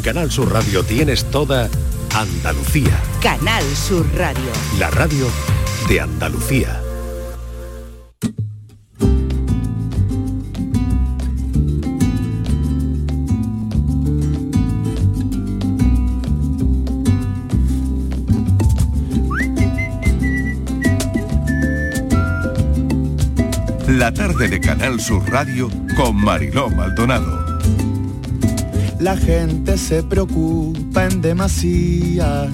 En Canal Sur Radio tienes toda Andalucía. Canal Sur Radio. La radio de Andalucía. La tarde de Canal Sur Radio con Mariló Maldonado. La gente se preocupa en demasía.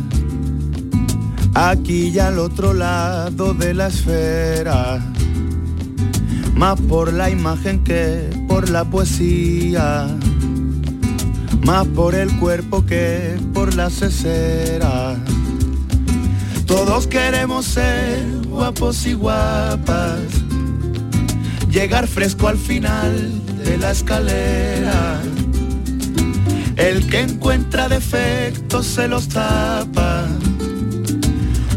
Aquí y al otro lado de la esfera. Más por la imagen que por la poesía. Más por el cuerpo que por la cesera. Todos queremos ser guapos y guapas. Llegar fresco al final de la escalera. El que encuentra defectos se los tapa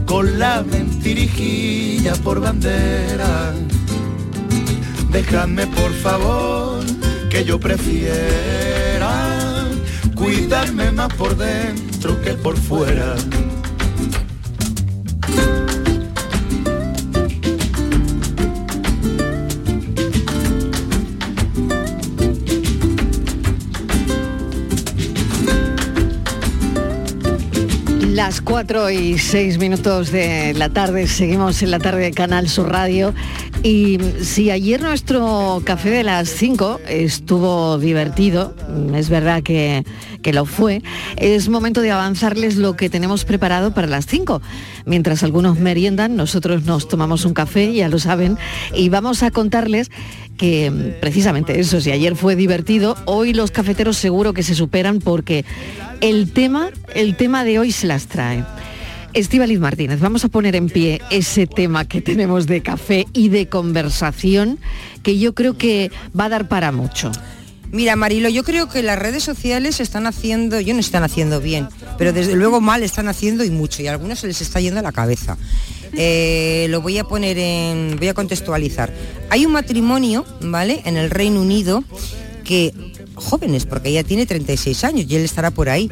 con la mentirijilla por bandera. Dejadme por favor que yo prefiera cuidarme más por dentro que por fuera. 4 y 6 minutos de la tarde, seguimos en la tarde de Canal Sur Radio. Y si ayer nuestro café de las 5 estuvo divertido, es verdad que, que lo fue, es momento de avanzarles lo que tenemos preparado para las 5. Mientras algunos meriendan, nosotros nos tomamos un café, ya lo saben, y vamos a contarles que precisamente eso, si ayer fue divertido, hoy los cafeteros seguro que se superan porque el tema, el tema de hoy se las trae. Estíbaliz Martínez, vamos a poner en pie ese tema que tenemos de café y de conversación que yo creo que va a dar para mucho. Mira, Marilo, yo creo que las redes sociales están haciendo, yo no están haciendo bien, pero desde luego mal están haciendo y mucho, y a algunos se les está yendo a la cabeza. Eh, lo voy a poner en, voy a contextualizar. Hay un matrimonio, ¿vale? En el Reino Unido que jóvenes, porque ella tiene 36 años y él estará por ahí,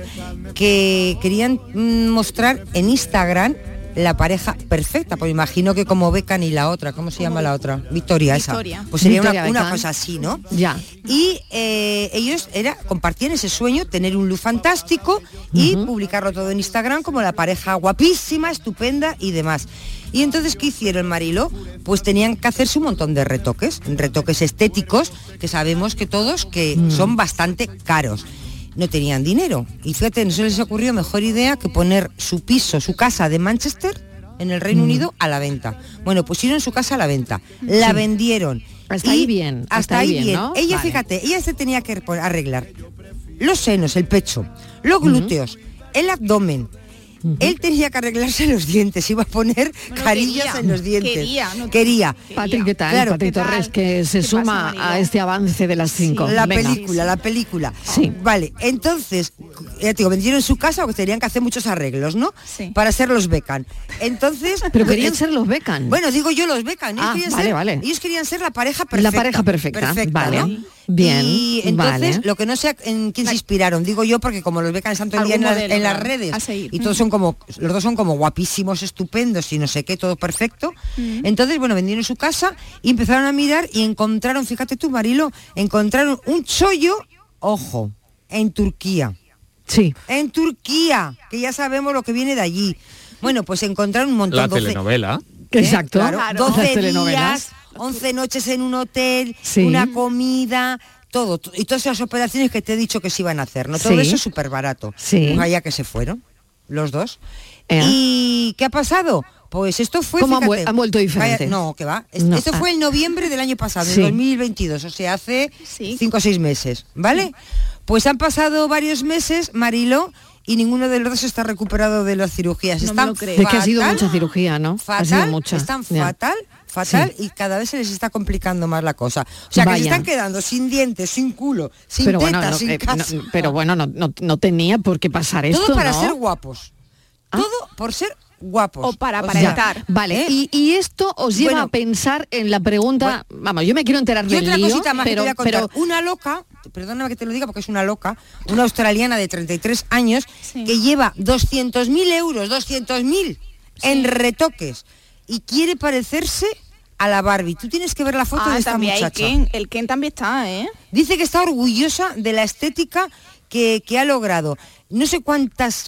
que querían mm, mostrar en Instagram la pareja perfecta, pues imagino que como Becan y la otra, ¿cómo se llama la otra? Victoria, Victoria. esa. Pues sería Victoria una, cosa así, ¿no? Ya. Y eh, ellos era, compartían ese sueño, tener un look fantástico y publicarlo todo en Instagram como la pareja guapísima, estupenda y demás. Y entonces, ¿qué hicieron, Marilo? Pues tenían que hacerse un montón de retoques, retoques estéticos, que sabemos que todos que son bastante caros. No tenían dinero. Y fíjate, no se les ocurrió mejor idea que poner su piso, su casa de Manchester, en el Reino Unido, a la venta. Bueno, pusieron su casa a la venta. La Sí. vendieron. Hasta ahí bien, Hasta, hasta ahí bien, bien. ¿no? Ella, Vale. fíjate, ella se tenía que arreglar los senos, el pecho, los glúteos, el abdomen. Él tenía que arreglarse los dientes, iba a poner carillas quería, en los dientes. quería, no quería. Patri, ¿qué tal? Claro, Patri ¿qué tal? Torres, que se ¿Qué suma pasa, a este avance de las 5. La película, la película. Sí. Vale, entonces, ya te digo, vendieron su casa porque tenían que hacer muchos arreglos, ¿no? Sí. Para ser los becan. Entonces. Pero querían ser los Beckham. Bueno, digo yo los becan. Ellos, Ah, querían vale, ser, vale. ellos querían ser la pareja perfecta. La pareja perfecta, vale. ¿no? Bien, Y entonces, vale. lo que no sé en quién se inspiraron, digo yo, porque como los becan están todo el día en, modelo, en las redes a seguir. y todos son como, los dos son como guapísimos, estupendos y no sé qué, todo perfecto. Entonces, bueno, vendieron su casa y empezaron a mirar y encontraron, fíjate tú, Marilo, encontraron un chollo, ojo, en Turquía. Sí. En Turquía, que ya sabemos lo que viene de allí. Bueno, pues encontraron un montón La 12 telenovela. ¿eh? Exacto. Claro, Las 12 telenovelas. días, 11 noches en un hotel, Sí. una comida, todo. Y todas esas operaciones que te he dicho que se iban a hacer, ¿no? Todo Sí. eso es súper barato. Sí. Pues allá que se fueron, los dos. ¿Y qué ha pasado? Pues esto fue... ¿Cómo fíjate, han vuelto diferentes? vaya- no, que va. No, Esto ah. fue en noviembre del año pasado, Sí. en 2022, o sea, hace Sí. 5 o 6 meses, ¿vale? Pues han pasado varios meses, Marilo, y ninguno de los dos está recuperado de las cirugías. No Están lo creo. Es que ha sido fatal, mucha cirugía, ¿no? fatal, ha sido mucha. están fatal, fatal y cada vez se les está complicando más la cosa. O sea, que se están quedando sin dientes, sin culo, sin Pero tetas, bueno, no, sin eh, casa. no, pero bueno, no, no- no tenía por qué pasar esto, Todo para ser guapos. Ah. Todo por ser guapos. O para sea, aparentar. Vale, ¿eh? y, y esto os lleva Bueno. a pensar en la pregunta, vamos, yo me quiero enterar Y del otra lío, cosita más pero, que te voy a contar. pero Una loca, perdóname que te lo diga porque es una loca, una australiana de 33 años que lleva 200.000 euros, 200.000 en retoques y quiere parecerse a la Barbie. Tú tienes que ver la foto Ah, de esta también hay muchacha. Ken. El Ken también está, ¿eh? Dice que está orgullosa de la estética que, que ha logrado. No sé cuántas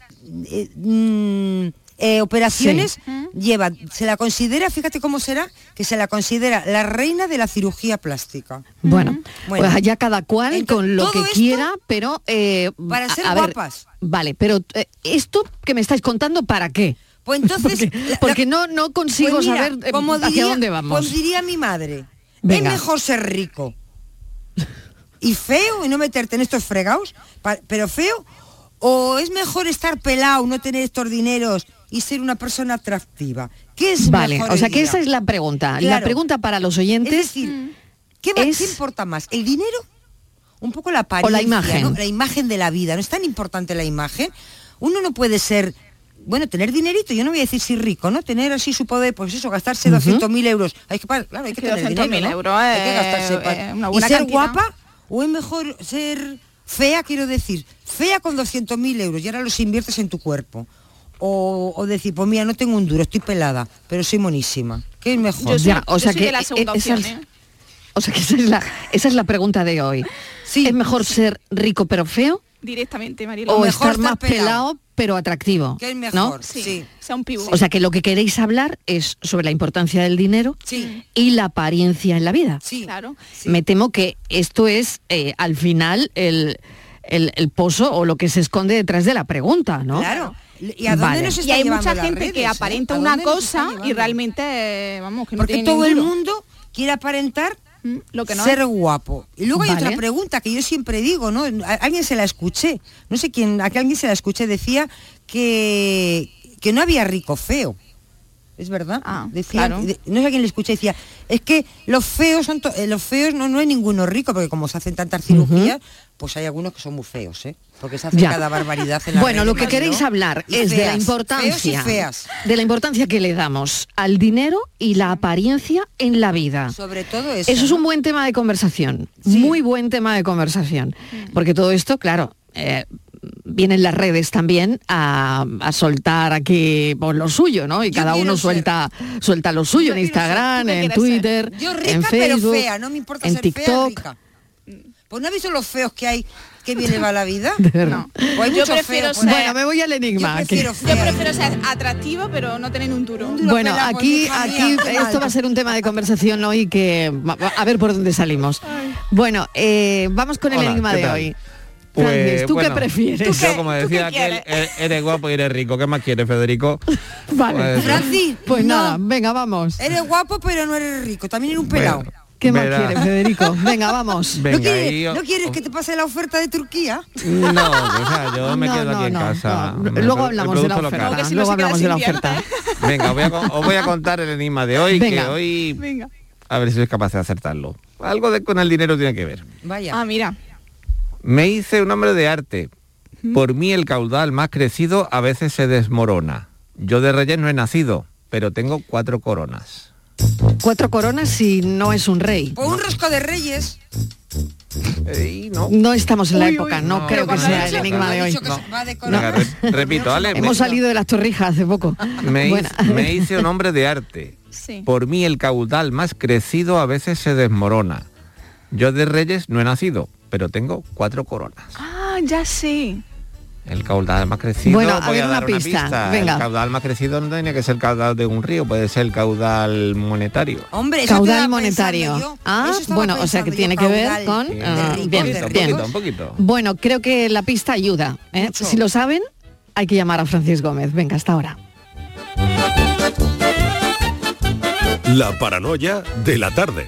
eh, mm, eh, operaciones lleva. Se la considera, fíjate cómo será, que se la considera la reina de la cirugía plástica. Bueno, Bueno. pues allá cada cual Entonces, con lo que quiera, pero... eh, para ser a guapas. vale, pero eh, esto que me estáis contando, ¿para qué? Pues entonces... Porque, la- porque la- no, no consigo Pues mira, saber como hacia diría- dónde vamos. Pues diría mi madre, Venga. es mejor ser rico y feo y no meterte en estos fregados, pero feo, o es mejor estar pelado, no tener estos dineros y ser una persona atractiva. ¿Qué es Vale, mejor o sea que esa es la pregunta. La pregunta para los Es oyentes decir, ¿qué, es- qué importa más? ¿El dinero? Un poco la apariencia, imagen. ¿no? La imagen de la vida. ¿No es tan importante la imagen? Uno no puede ser, bueno, tener dinerito, yo no voy a decir si rico, ¿no? Tener así su poder, pues eso, gastarse 200.000 euros. Hay que, claro, hay que, tener 200.000 dinero, ¿no? euros Hay que es- gastarse es una ¿Y buena ser cantidad. guapa o es mejor ser fea, quiero decir? Fea con 200.000 euros y ahora los inviertes en tu cuerpo. O, o decir, pues mira, no tengo un duro, estoy pelada, pero soy monísima. ¿Qué es mejor? Yo soy- Ya, o yo sea soy que de la segunda e- esa opción, es- ¿eh? O sea que esa es la, esa es la pregunta de hoy. Sí. ¿Es mejor ser rico pero feo Directamente, Marilo. o mejor estar más pelado. pelado pero atractivo? ¿Qué es ¿no? mejor? Sí, Sí. sea un pivo. O sea que lo que queréis hablar es sobre la importancia del dinero Sí. y la apariencia en la vida. Sí. Claro. Me temo que esto es eh, al final el, el- el pozo o lo que se esconde detrás de la pregunta, ¿no? Claro. ¿Y a dónde Vale. nos Y está hay llevando mucha gente redes, que aparenta ¿A una cosa y realmente, vamos, que no Porque tiene todo el mundo quiere aparentar Mm, lo que no ser es. guapo. Y luego hay otra pregunta que yo siempre digo, ¿no? A alguien se la escuché, no sé quién, a que alguien se la escuché, decía que, que no había rico feo. ¿Es verdad? Ah, decía, claro. de- no sé a quién le escuché, decía, es que los feos son eh, los feos no, no hay ninguno rico, porque como se hacen tantas cirugías, pues hay algunos que son muy feos, ¿eh? Porque se hacen Ya. cada barbaridad en la Bueno, lo que queréis hablar Y es de la importancia, feas. de la importancia que le damos al dinero y la apariencia en la vida. Sobre todo eso. Eso es un buen tema de conversación, Sí. muy buen tema de conversación, porque todo esto, claro, eh, vienen las redes también a, a soltar aquí por lo suyo, ¿no? Y Yo cada uno ser- suelta suelta lo suyo Yo en ser- Instagram, ¿tú qué en Twitter, Yo rica en Facebook, pero fea, no me importa en ser fea TikTok. rica. Pues no has visto los feos que hay que viene va la vida. Verdad. Pues hay Yo prefiero ser- Bueno, me voy al enigma. Yo prefiero Yo prefiero ser atractivo, pero no tener un duro. duro Bueno, aquí, hija aquí esto va a ser un tema de conversación hoy que a ver por dónde salimos. Bueno, eh, vamos con el Hola, enigma ¿qué de tal? hoy. Pues, Francis, ¿tú bueno, qué prefieres? ¿Tú qué? Yo, como decía ¿Tú qué aquel, quieres? e- eres guapo y eres rico. ¿Qué más quieres, Federico? Vale. Pues, Francis, Pues no, nada, venga, vamos. Eres guapo pero no eres rico. También eres un pelado. Bueno, ¿Qué más verá. quieres, Federico? Venga, vamos. ¿No, Venga, quieres, y yo- ¿No quieres que te pase la oferta de Turquía? No, o sea, yo me No, quedo no, aquí en no, casa. no. Luego el hablamos de la producto oferta. local. Luego que si no Luego se queda hablamos de la sin oferta. Venga, os voy, a, con- os voy a contar el enigma de hoy, Venga. que hoy Venga. a ver si sois capaz de acertarlo. Algo de, con el dinero tiene que ver. Vaya. Ah, mira. Me hice un hombre de arte. Por mí el caudal más crecido a veces se desmorona. Yo de reyes no he nacido, pero tengo cuatro coronas. Cuatro coronas si no es un rey. Pues un rosco de reyes. Ey, no. No estamos en la Uy, época, uy, no, no. creo que sea el enigma de hoy. de Venga, repito, ¿vale? Hemos salido de las torrijas hace poco. Me, hice- Bueno. me hice un hombre de arte. Sí. Por mí el caudal más crecido a veces se desmorona. Yo de reyes no he nacido, pero tengo cuatro coronas. Ah, ya sé. El caudal más crecido, Bueno, a voy ver, a dar una una pista, venga. El caudal más crecido no tiene que ser el caudal de un río, puede ser el caudal monetario. Hombre, eso Caudal monetario. yo. Ah, Eso bueno, o sea que tiene que ver con... Sí, ah, de ricos, bien, un bien. poquito, un poquito. Bueno, creo que la pista ayuda. ¿eh? Si lo saben, hay que llamar a Francis Gómez. Venga, hasta ahora. La paranoia de la tarde.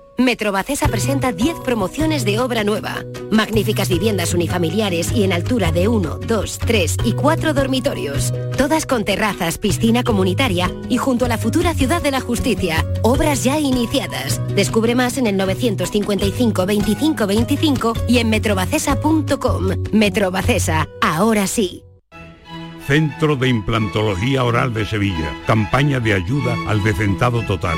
Metrobacesa presenta 10 promociones de obra nueva. Magníficas viviendas unifamiliares y en altura de 1, 2, 3 y 4 dormitorios. Todas con terrazas, piscina comunitaria y junto a la futura Ciudad de la Justicia. Obras ya iniciadas. Descubre más en el 955 25 25 y en metrobacesa.com. Metrobacesa, ahora sí. Centro de Implantología Oral de Sevilla. Campaña de ayuda al decentado total.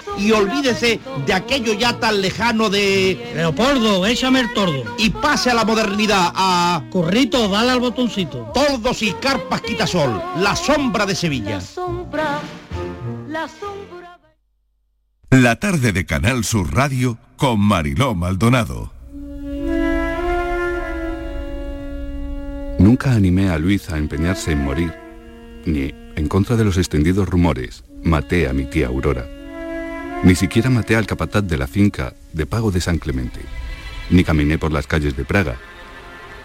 y olvídese de aquello ya tan lejano de... Leopoldo, échame el tordo. Y pase a la modernidad, a... Corrito, dale al botoncito. Tordos y carpas quitasol, la sombra de Sevilla. La sombra, la sombra... La tarde de Canal Sur Radio con Mariló Maldonado. Nunca animé a Luis a empeñarse en morir, ni, en contra de los extendidos rumores, maté a mi tía Aurora. Ni siquiera maté al capataz de la finca de Pago de San Clemente, ni caminé por las calles de Praga,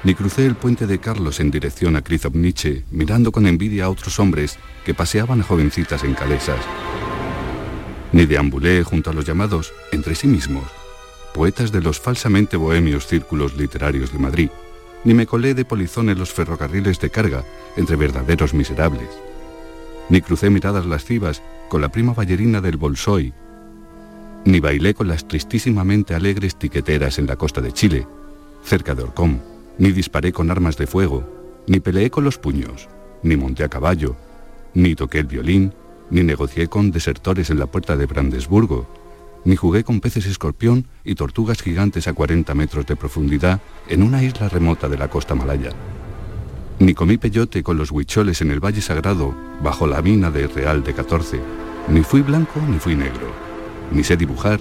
ni crucé el puente de Carlos en dirección a Krizovniche mirando con envidia a otros hombres que paseaban a jovencitas en calesas, ni deambulé junto a los llamados, entre sí mismos, poetas de los falsamente bohemios círculos literarios de Madrid, ni me colé de polizón en los ferrocarriles de carga entre verdaderos miserables, ni crucé miradas lascivas con la prima ballerina del Bolsoy ni bailé con las tristísimamente alegres tiqueteras en la costa de Chile, cerca de Orcón, ni disparé con armas de fuego, ni peleé con los puños, ni monté a caballo, ni toqué el violín, ni negocié con desertores en la puerta de Brandesburgo, ni jugué con peces escorpión y tortugas gigantes a 40 metros de profundidad en una isla remota de la costa malaya. Ni comí peyote con los huicholes en el Valle Sagrado bajo la mina de Real de 14, ni fui blanco ni fui negro ni sé dibujar,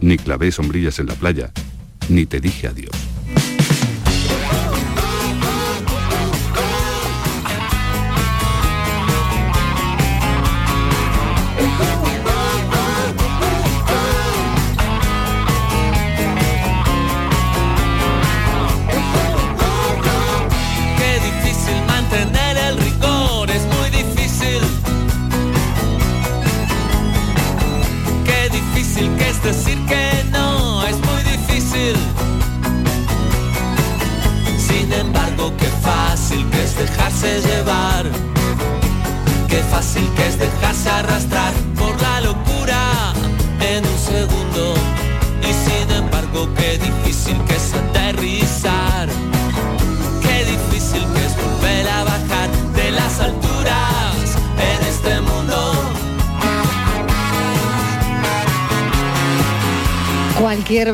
ni clavé sombrillas en la playa, ni te dije adiós.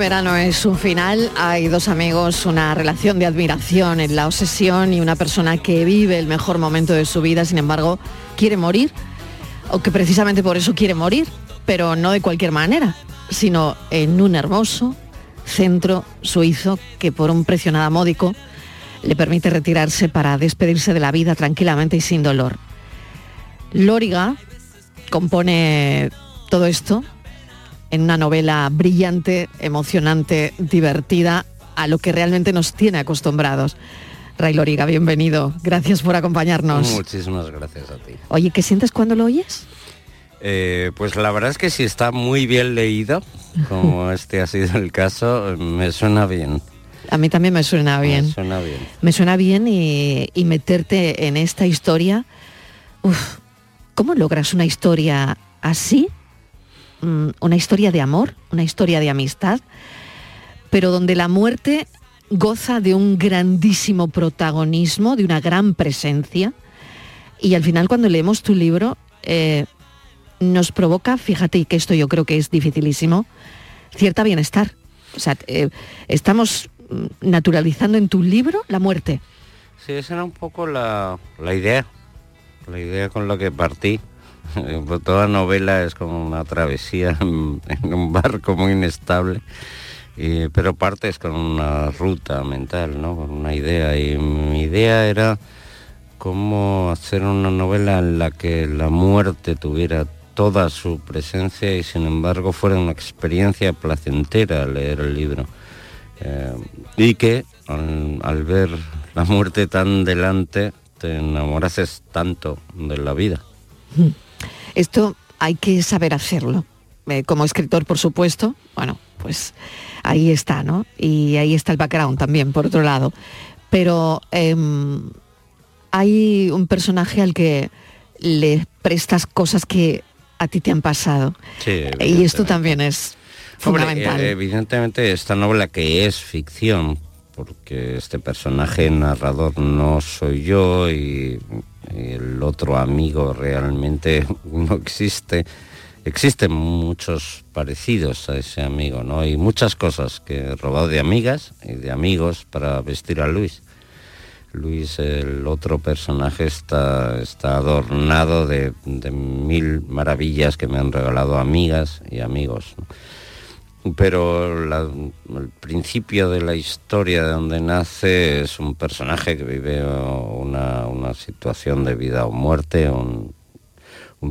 Verano es un final. Hay dos amigos, una relación de admiración en la obsesión y una persona que vive el mejor momento de su vida, sin embargo, quiere morir, o que precisamente por eso quiere morir, pero no de cualquier manera, sino en un hermoso centro suizo que por un precio nada módico le permite retirarse para despedirse de la vida tranquilamente y sin dolor. Lóriga compone todo esto en una novela brillante, emocionante, divertida, a lo que realmente nos tiene acostumbrados. Ray Loriga, bienvenido. Gracias por acompañarnos. Muchísimas gracias a ti. Oye, ¿qué sientes cuando lo oyes? Eh, pues la verdad es que si está muy bien leído, como este ha sido el caso, me suena bien. A mí también me suena bien. Me suena bien. Me suena bien y, y meterte en esta historia. Uf, ¿Cómo logras una historia así? Mm, una historia de amor, una historia de amistad, pero donde la muerte goza de un grandísimo protagonismo, de una gran presencia. Y al final cuando leemos tu libro eh, nos provoca, fíjate, que esto yo creo que es dificilísimo, cierta bienestar. O sea, eh, estamos mm, naturalizando en tu libro la muerte. Sí, esa era un poco la, la idea, la idea con la que partí. Toda novela es como una travesía en, un barco muy inestable, pero partes con una ruta mental, ¿no? con una idea. Y mi idea era cómo hacer una novela en la que la muerte tuviera toda su presencia y sin embargo fuera una experiencia placentera leer el libro. Eh, y que al, al ver la muerte tan delante te enamorases tanto de la vida. Esto hay que saber hacerlo. Eh, como escritor, por supuesto, bueno, pues ahí está, ¿no? Y ahí está el background también, por otro lado. Pero em, hay un personaje al que le prestas cosas que a ti te han pasado. Sí, Y esto también es Hombre, fundamental. evidentemente esta novela que es ficción, porque este personaje narrador no soy yo y, el otro amigo realmente no existe. Existen muchos parecidos a ese amigo, ¿no? Y muchas cosas que he robado de amigas y de amigos para vestir a Luis. Luis, el otro personaje, está, está adornado de, mil maravillas que me han regalado amigas y amigos. Pero el principio de la historia de donde nace es un personaje que vive una, situación de vida o muerte, un,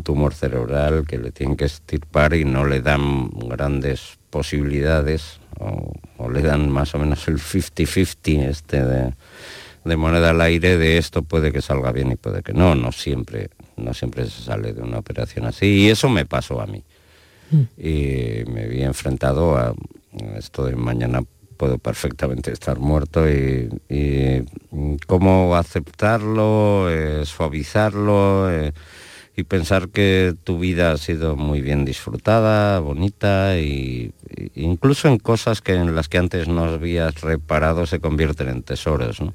tumor cerebral que le tienen que estirpar y no le dan grandes posibilidades o, o le dan más o menos el 50-50 este de, de moneda al aire de esto puede que salga bien y puede que no, no siempre, no siempre se sale de una operación así y eso me pasó a mí. Y me vi enfrentado a esto de mañana puedo perfectamente estar muerto y, y, mm, cómo aceptarlo, eh, suavizarlo eh, y pensar que tu vida ha sido muy bien disfrutada, bonita y, incluso en cosas que en las que antes no habías reparado se convierten en tesoros. ¿no?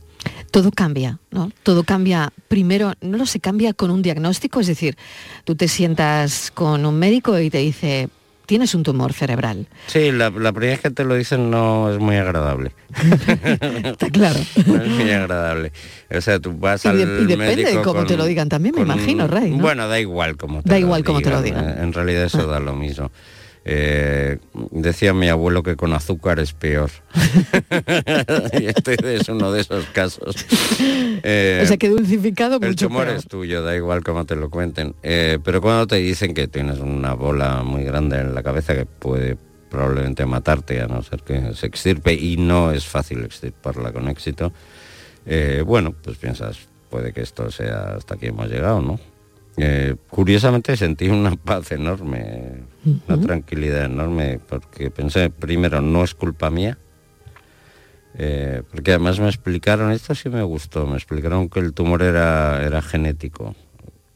Todo cambia, ¿no? Todo cambia. Primero, no lo sé, cambia con un diagnóstico, es decir, tú te sientas con un médico y te dice, tienes un tumor cerebral. Sí, la, la primera vez que te lo dicen no es muy agradable. Está claro. No es muy agradable. O sea, tú vas Y, al de- y depende de cómo con- te lo digan también, me con- imagino, Rey. ¿no? Bueno, da igual como te Da lo igual cómo te lo digan. digan. En realidad eso da lo mismo. Eh, decía mi abuelo que con azúcar es peor. y este es uno de esos casos. Eh, o sea, que dulcificado el mucho tumor peor. es tuyo, da igual cómo te lo cuenten. Eh, pero cuando te dicen que tienes una bola muy grande en la cabeza que puede probablemente matarte, a no ser que se extirpe, y no es fácil extirparla con éxito, eh, bueno, pues piensas, puede que esto sea hasta aquí hemos llegado, ¿no? Eh, curiosamente sentí una paz enorme, una tranquilidad enorme, porque pensé, primero, no es culpa mía, eh, porque además me explicaron, esto sí me gustó, me explicaron que el tumor era, era genético,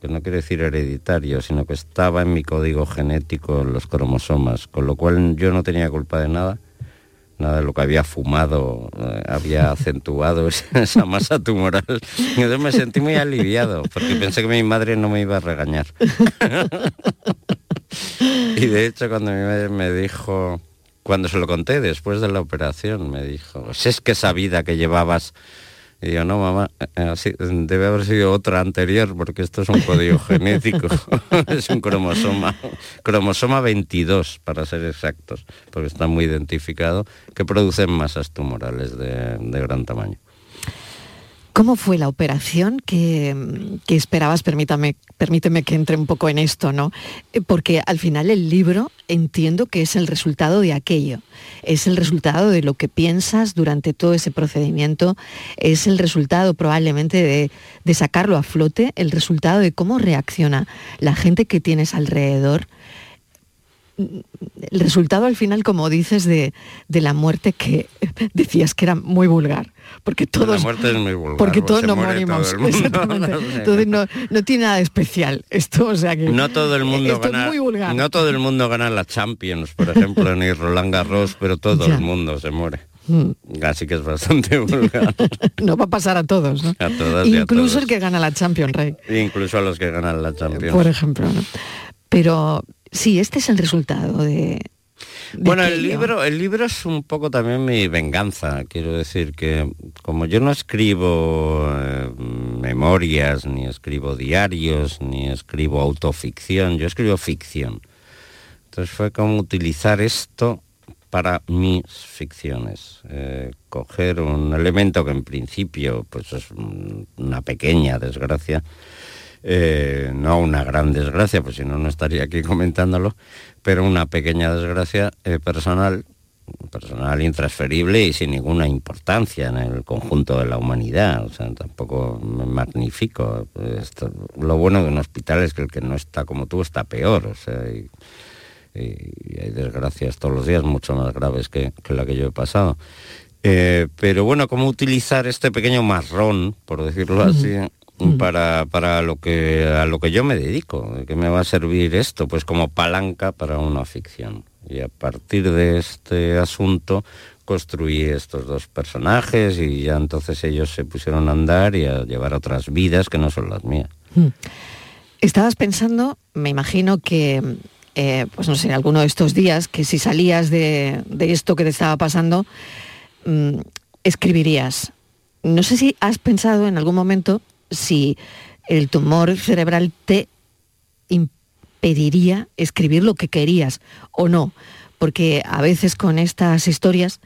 que no quiere decir hereditario, sino que estaba en mi código genético, en los cromosomas, con lo cual yo no tenía culpa de nada, nada de lo que había fumado eh, había acentuado esa, esa masa tumoral. Entonces me sentí muy aliviado, porque pensé que mi madre no me iba a regañar. y de hecho cuando mi madre me dijo cuando se lo conté después de la operación, me dijo, si es que esa vida que llevabas y yo, no, mamá, eh, así, debe haber sido otra anterior, porque esto es un código genético, es un cromosoma, cromosoma 22, para ser exactos, porque está muy identificado, que producen masas tumorales de, de gran tamaño. ¿Cómo fue la operación que, esperabas? Permítame, permíteme que entre un poco en esto, ¿no? Eh, Porque al final el libro entiendo que es el resultado de aquello, es el resultado de lo que piensas durante todo ese procedimiento, es el resultado probablemente de, de sacarlo a flote, el resultado de cómo reacciona la gente que tienes alrededor el resultado al final, como dices, de, de, la muerte que decías que era muy vulgar. Porque todos, la muerte es muy vulgar. Porque todos se nos muere morimos. todo. Exactamente. Entonces no, no tiene nada de especial. Esto, o sea que. No todo el mundo esto gana. es muy vulgar. No todo el mundo gana la Champions, por ejemplo, ni Roland Garros, pero todo Ya. el mundo se muere. Mm. Así que es bastante vulgar. no va a pasar a todos, ¿no? A todas y a Incluso todos. el que gana la Champions, Rey, Incluso a los que ganan la Champions. por ejemplo. ¿no? Pero sí, este es el resultado de. de Bueno, el libro, el libro es un poco también mi venganza. Quiero decir que como yo no escribo eh, memorias, ni escribo diarios, ni escribo autoficción, yo escribo ficción. Entonces fue como utilizar esto para mis ficciones. Eh, coger un elemento que en principio pues es un- una pequeña desgracia, eh, no una gran desgracia, pues si no, no estaría aquí comentándolo, pero una pequeña desgracia eh, personal, personal intransferible y sin ninguna importancia en el conjunto de la humanidad. O sea, tampoco me magnifico. Esto- lo bueno de un hospital es que el que no está como tú está peor. O sea, y- y hay desgracias todos los días mucho más graves que, que la que yo he pasado. Eh, pero bueno, cómo utilizar este pequeño marrón, por decirlo así, para, para lo que a lo que yo me dedico, que me va a servir esto, pues como palanca para una ficción. Y a partir de este asunto construí estos dos personajes y ya entonces ellos se pusieron a andar y a llevar otras vidas que no son las mías. Estabas pensando, me imagino que, eh, pues no sé, alguno de estos días, que si salías de, de esto que te estaba pasando, mm, escribirías. No sé si has pensado en algún momento si el tumor cerebral te impediría escribir lo que querías o no, porque a veces con estas historias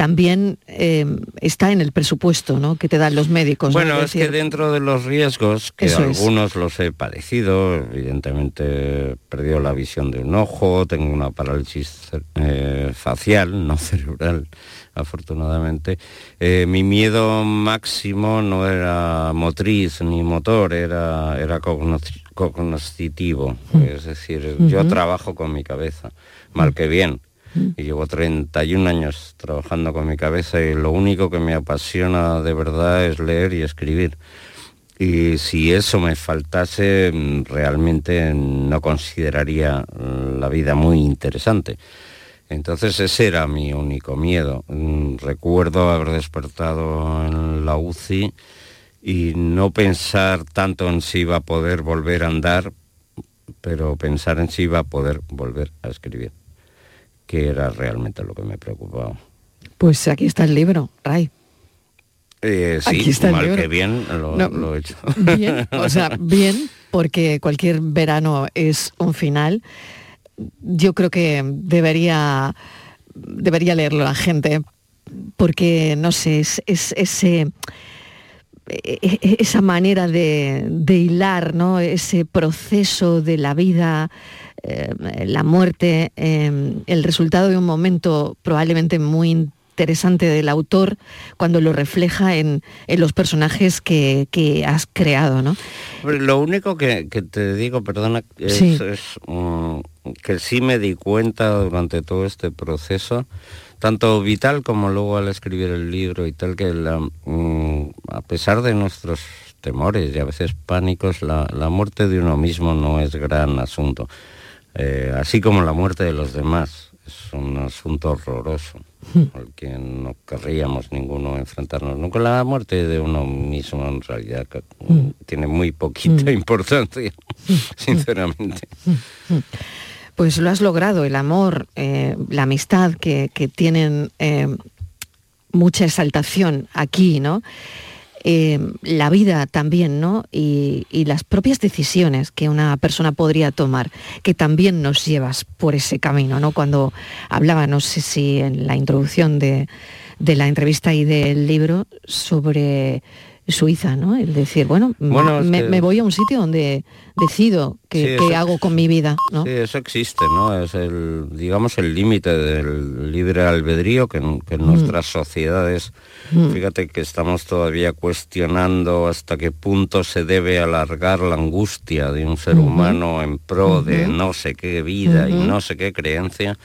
también eh, está en el presupuesto ¿no? que te dan los médicos. ¿no? Bueno, es que dentro de los riesgos, que Eso es. algunos los he padecido, evidentemente he perdido la visión de un ojo, tengo una parálisis eh, facial, no cerebral, afortunadamente. Eh, mi miedo máximo no era motriz ni motor, era, era cogno- cognoscitivo. Es decir, yo trabajo con mi cabeza, mal que bien. Y llevo 31 años trabajando con mi cabeza y lo único que me apasiona de verdad es leer y escribir. Y si eso me faltase, mm, realmente no consideraría mm, la vida muy interesante. Entonces ese era mi único miedo. Mm, Recuerdo haber despertado en la UCI y no pensar tanto en si iba a poder volver a andar, pero pensar en si iba a poder volver a escribir, que era realmente lo que me preocupaba. Pues aquí está el libro, Ray. Eh, sí, Aquí está el mal libro. que bien lo, No, lo he hecho. Bien, o sea, bien, porque cualquier verano es un final. Yo creo que debería, debería leerlo la gente, porque, no sé, es, es- ese, e- e- esa manera de, de hilar, ¿no? Ese proceso de la vida, eh, la muerte, eh, el resultado de un momento probablemente muy interesante del autor cuando lo refleja en, en los personajes que, que has creado, ¿no? Lo único que, que te digo, perdona, es, Sí. es, mm, que sí me di cuenta durante todo este proceso, tanto vital como luego al escribir el libro y tal, que la, mm, a pesar de nuestros temores y a veces pánicos, la, la muerte de uno mismo no es gran asunto, Eh, así como la muerte de los demás. Es un asunto horroroso al que no querríamos ninguno enfrentarnos. Nunca la muerte de uno mismo en realidad que, tiene muy poquita Mm. importancia, sinceramente. Pues lo has logrado, el amor, eh, la amistad que, que tienen eh, mucha exaltación aquí, ¿no? Eh, la vida también, ¿no? Y, y las propias decisiones que una persona podría tomar, que también nos llevas por ese camino, ¿no? Cuando hablaba, no sé si en la introducción de, de la entrevista y del libro, sobre Suiza, ¿no? El decir, bueno, Bueno, me, que- me voy a un sitio donde decido qué, Sí, hago con mi vida, ¿no? Sí, eso existe, ¿no? Es el, digamos, el límite del libre albedrío que, en- que en Mm. nuestras sociedades, Mm. fíjate que estamos todavía cuestionando hasta qué punto se debe alargar la angustia de un ser humano en pro de no sé qué vida y no sé qué creencia.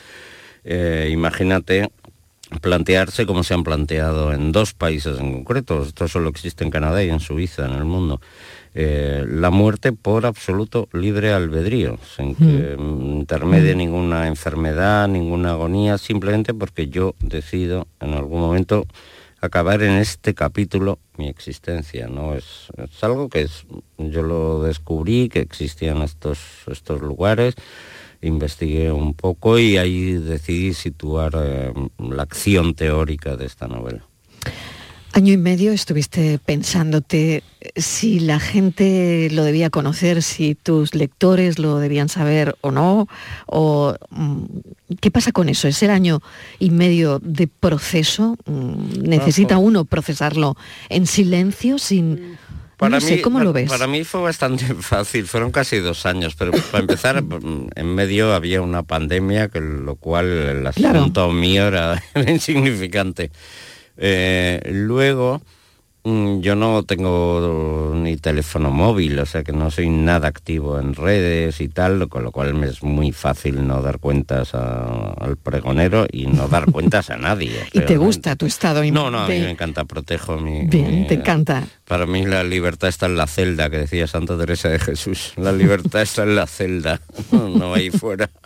Eh, imagínate plantearse como se han planteado en dos países en concreto, esto solo existe en Canadá y en Suiza, en el mundo, eh, la muerte por absoluto libre albedrío, sin que mm, intermedie Mm. ninguna enfermedad, ninguna agonía, simplemente porque yo decido en algún momento acabar en este capítulo mi existencia, ¿no? Es, es algo que es, yo lo descubrí, que existían estos, estos lugares, investigué un poco y ahí decidí situar eh, la acción teórica de esta novela. Año y medio estuviste pensándote si la gente lo debía conocer, si tus lectores lo debían saber o no, o mm, qué pasa con eso. ¿Es el año y medio de proceso? Mm, ¿Necesita uno procesarlo en silencio sin no sé, ¿cómo para- lo ves? Para mí fue bastante fácil, fueron casi dos años, pero para empezar, en medio había una pandemia, que lo cual el Claro. asunto mío era, insignificante. Eh, luego, yo no tengo ni teléfono móvil, o sea que no soy nada activo en redes y tal, con lo cual me es muy fácil no dar cuentas a- al pregonero y no dar cuentas a nadie. ¿Y te gusta tu estado No, no, a mí me encanta, protejo mi... Bien, mi- te encanta. Para mí la libertad está en la celda, que decía Santa Teresa de Jesús. La libertad está en la celda, no ahí fuera.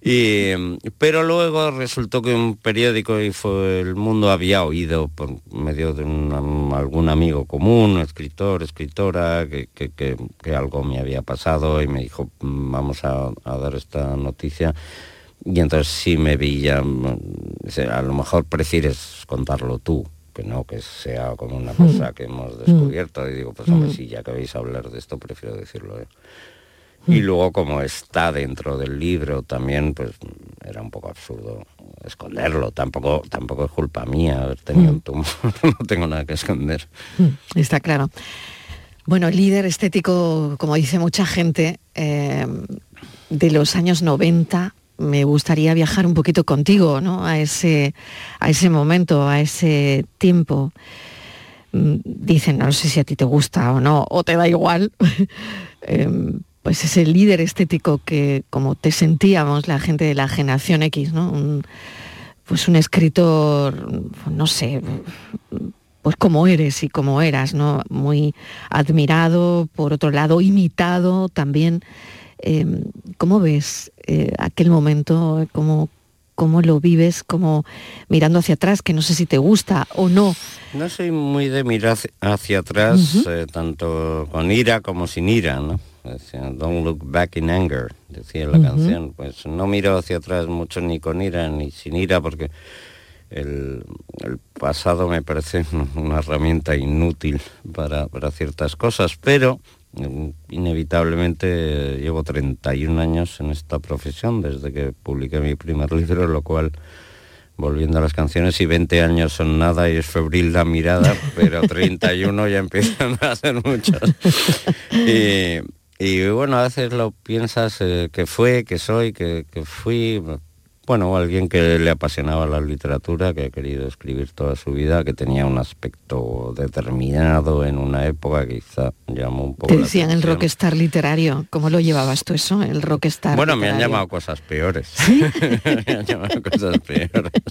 Y, mm, pero luego resultó que un periódico y fue El Mundo había oído por medio de un- algún amigo común, escritor, escritora, que, que- que- que algo me había pasado y me dijo, "Mm, vamos a, a dar esta noticia. Y entonces sí me vi ya, mm, a lo mejor prefieres contarlo tú, que no que sea como una cosa que hemos descubierto. Y digo, pues hombre, Mm. sí, ya que vais a hablar de esto, prefiero decirlo yo. Y luego como está dentro del libro también, pues era un poco absurdo esconderlo. Tampoco, tampoco es culpa mía haber tenido un tumor, no tengo nada que esconder. Mm, Está claro. Bueno, líder estético, como dice mucha gente, eh, de los años 90, me gustaría viajar un poquito contigo, ¿no? A ese, a ese momento, a ese tiempo. Mm, Dicen, no sé si a ti te gusta o no, o te da igual. Em, pues ese líder estético que como te sentíamos la gente de la generación X, ¿no? Un- pues un escritor, no sé, pues como eres y como eras, ¿no? Muy admirado, por otro lado, imitado también. Eh, ¿Cómo ves eh, aquel momento? ¿Cómo, ¿Cómo lo vives? Como mirando hacia atrás, que no sé si te gusta o no. No soy muy de mirar hacia- atrás, eh, tanto con ira como sin ira, ¿no? Decía, Don't look back in anger, decía la canción. Pues no miro hacia atrás mucho ni con ira ni sin ira porque el, el pasado me parece una herramienta inútil para, para ciertas cosas, pero mm, inevitablemente llevo 31 años en esta profesión desde que publiqué mi primer libro, lo cual volviendo a las canciones, y 20 años son nada y es febril la mirada, pero 31 ya empiezan a ser muchos. Y, y bueno, a veces lo piensas eh, que fue, que soy, que, que fui, bueno, alguien que le apasionaba la literatura, que ha querido escribir toda su vida, que tenía un aspecto determinado en una época, quizá llamó un poco Te decían el rockstar literario. ¿Cómo lo llevabas tú eso? El rockstar Bueno, me han literario. llamado cosas peores. me han llamado cosas peores.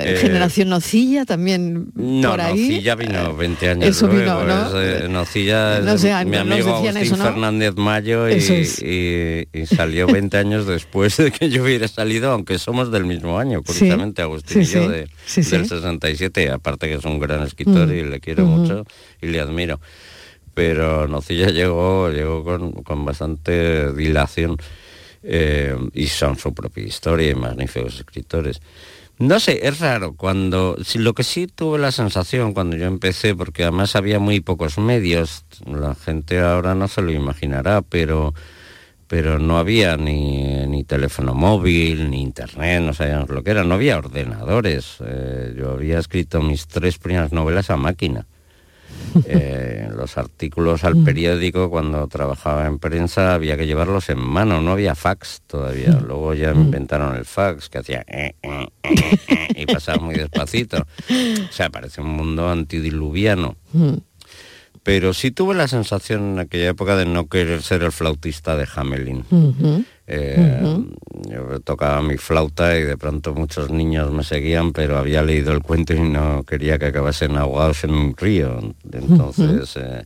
Eh, Generación Nocilla también No, por ahí. Nocilla vino 20 años Eso vino. ¿no? es, eh, Nocilla No sé, mi amigo Agustín eso, ¿no? Fernández Mayo y, Eso es. y- y salió 20 años después de que yo hubiera salido, aunque somos del mismo año, curiosamente, Agustín y yo de- del 67, aparte que es un gran escritor Mm, y le quiero mucho y le admiro. Pero Nocilla llegó, llegó con, con bastante dilación. eh, y son su propia historia y magníficos escritores. No sé, es raro cuando si lo que sí tuve la sensación cuando yo empecé, porque además había muy pocos medios, la gente ahora no se lo imaginará, pero pero no había ni, ni teléfono móvil, ni internet, no sabíamos lo que era, no había ordenadores. Eh, yo había escrito mis tres primeras novelas a máquina. Eh, los artículos al periódico cuando trabajaba en prensa había que llevarlos en mano, no había fax todavía. Luego ya inventaron el fax que hacía eh, eh, eh, eh, y pasaba muy despacito. O sea, parece un mundo antidiluviano. Pero sí tuve la sensación en aquella época de no querer ser el flautista de Hamelin. Eh, Yo tocaba mi flauta y de pronto muchos niños me seguían, pero había leído el cuento y no quería que acabasen ahogados en un río. Entonces, eh,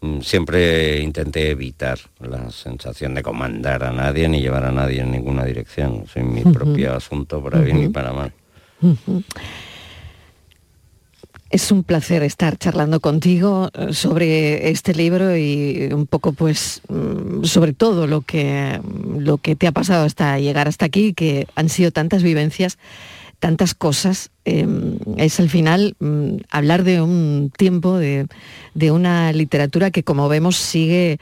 mm, siempre intenté evitar la sensación de comandar a nadie ni llevar a nadie en ninguna dirección. Soy mi propio asunto para bien y para mal. Es un placer estar charlando contigo eh, sobre este libro y un poco pues mm, sobre todo lo que lo que te ha pasado hasta llegar hasta aquí, que han sido tantas vivencias, tantas cosas. eh, es al final mm, hablar de un tiempo, de, de una literatura que como vemos sigue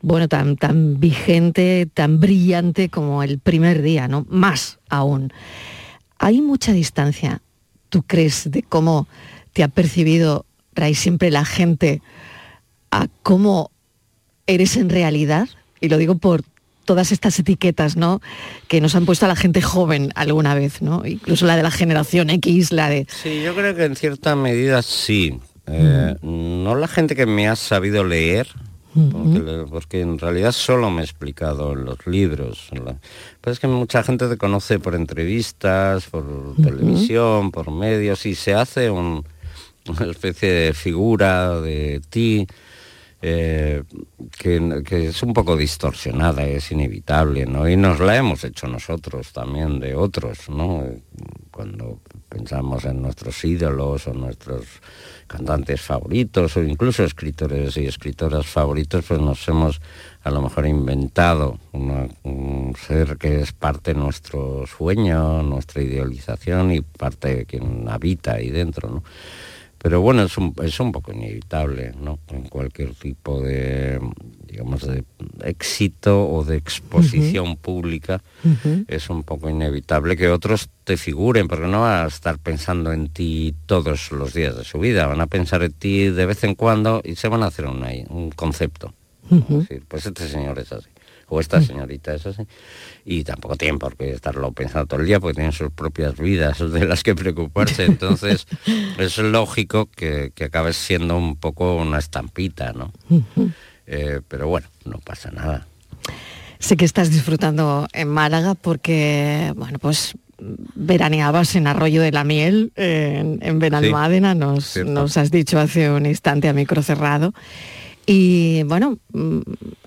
bueno, tan, tan vigente, tan brillante como el primer día, ¿no? Más aún. Hay mucha distancia, ¿tú crees, de cómo te ha percibido, Ray, siempre la gente a cómo eres en realidad? Y lo digo por todas estas etiquetas, ¿no? Que nos han puesto a la gente joven alguna vez, ¿no? Incluso la de la generación X, la de... Sí, yo creo que en cierta medida sí. Eh, No la gente que me ha sabido leer, porque, le- porque en realidad solo me he explicado en los libros. la- Pero es que mucha gente te conoce por entrevistas, por televisión, por medios, y se hace un- una especie de figura de ti eh, que, es un poco distorsionada, es inevitable, ¿no? Y nos la hemos hecho nosotros también de otros, ¿no? Cuando pensamos en nuestros ídolos o nuestros cantantes favoritos o incluso escritores y escritoras favoritos, pues nos hemos a lo mejor inventado un ser que es parte de nuestro sueño, nuestra idealización y parte de quien habita ahí dentro, ¿no? Pero bueno, es un, es un poco inevitable, ¿no? En cualquier tipo de, digamos, de éxito o de exposición pública, es un poco inevitable que otros te figuren, porque no van a estar pensando en ti todos los días de su vida, van a pensar en ti de vez en cuando y se van a hacer una- un concepto. Decir, pues este señor es así, o esta señorita es así. Y tampoco tienen por qué estarlo pensando todo el día, porque tienen sus propias vidas de las que preocuparse. Entonces, es lógico que, que acabes siendo un poco una estampita, ¿no? Eh, pero bueno, no pasa nada. Sé que estás disfrutando en Málaga porque, bueno, pues veraneabas en Arroyo de la Miel, en, en Benalmádena, nos, nos has dicho hace un instante a micro cerrado. Y bueno, mm,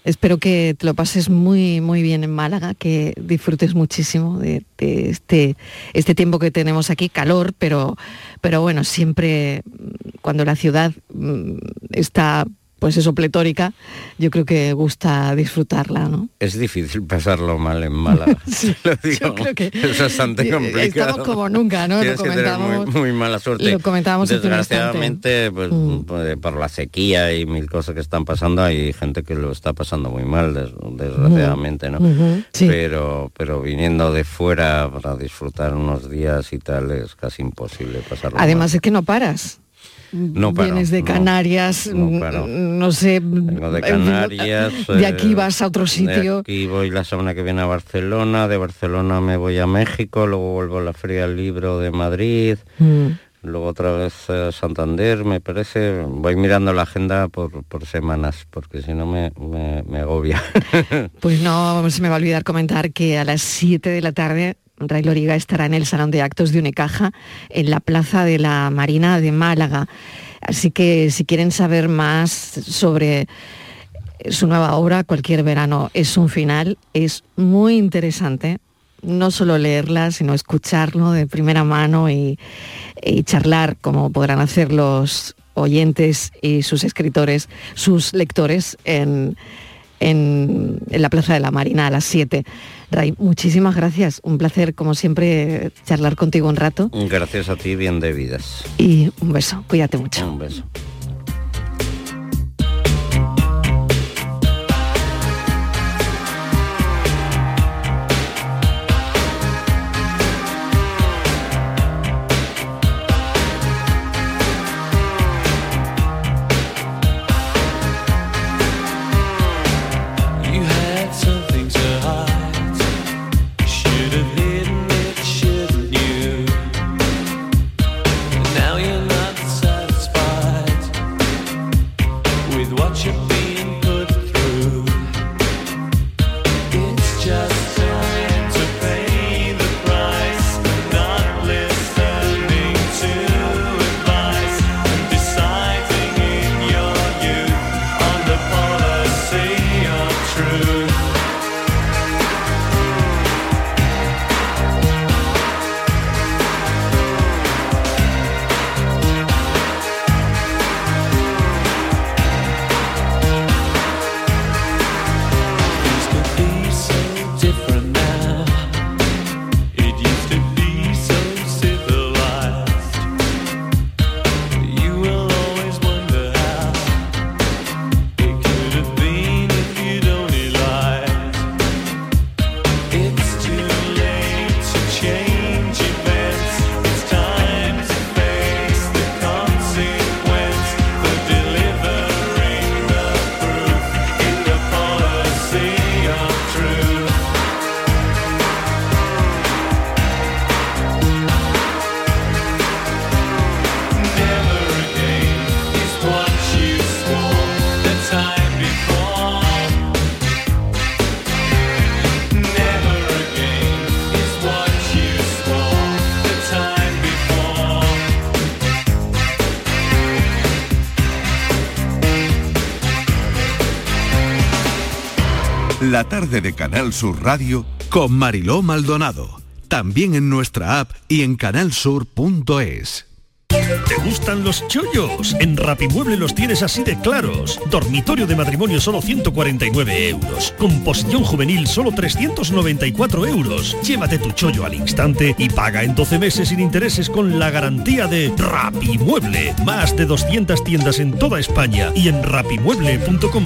espero que te lo pases muy, muy bien en Málaga, que disfrutes muchísimo de, este, este tiempo que tenemos aquí, calor, pero, pero bueno, siempre mm, cuando la ciudad mm, está pues eso pletórica, yo creo que gusta disfrutarla, ¿no? Es difícil pasarlo mal en Málaga. Lo digo, creo que es bastante eh, complicado. estamos como nunca, ¿no? Lo comentábamos- muy, muy mala suerte. lo comentábamos Desgraciadamente, pues, Mm. pues, por la sequía y mil cosas que están pasando, hay gente que lo está pasando muy mal, des- desgraciadamente, ¿no? Ujú, sí. Pero, pero viniendo de fuera para disfrutar unos días y tal, es casi imposible pasarlo Además es que no paras. No paro, Vienes de Canarias, no sé, Vengo de Canarias. de aquí eh, vas a otro De sitio. aquí voy la semana que viene a Barcelona, de Barcelona me voy a México, luego vuelvo a la Feria del Libro de Madrid, Mm. luego otra vez a Santander, me parece. Voy mirando la agenda por, por semanas, porque si no me, me, me agobia. Pues no se me va a olvidar comentar que a las 7 de la tarde Ray Loriga estará en el Salón de Actos de Unicaja en la Plaza de la Marina de Málaga. Así que si quieren saber más sobre su nueva obra, Cualquier verano es un final, es muy interesante. No solo leerla, sino escucharlo de primera mano y, y charlar como podrán hacer los oyentes y sus escritores, sus lectores en, en, en la Plaza de la Marina a las 7. Ray, muchísimas gracias. Un placer, como siempre, charlar contigo un rato. Gracias a ti, bien debidas. Y un beso. Cuídate mucho. Un beso. De Canal Sur Radio con Mariló Maldonado. También en nuestra app y en canalsur.es. ¿Te gustan los chollos? En Rapimueble los tienes así de claros. Dormitorio de matrimonio solo 149 euros. Composición juvenil solo 394 euros. Llévate tu chollo al instante y paga en 12 meses sin intereses con la garantía de Rapimueble. Más de 200 tiendas en toda España y en rapimueble.com.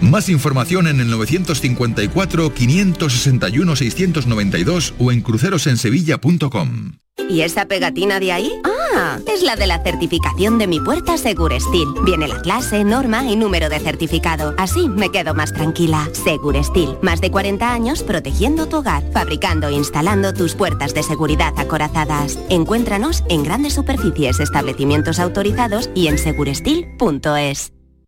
Más información en el 954-561-692 o en crucerosensevilla.com. ¿Y esa pegatina de ahí? Ah, es la de la certificación de mi puerta Segurestil. Viene la clase, norma y número de certificado. Así me quedo más tranquila. Segurestil, más de 40 años protegiendo tu hogar, fabricando e instalando tus puertas de seguridad acorazadas. Encuéntranos en grandes superficies, establecimientos autorizados y en segurestil.es.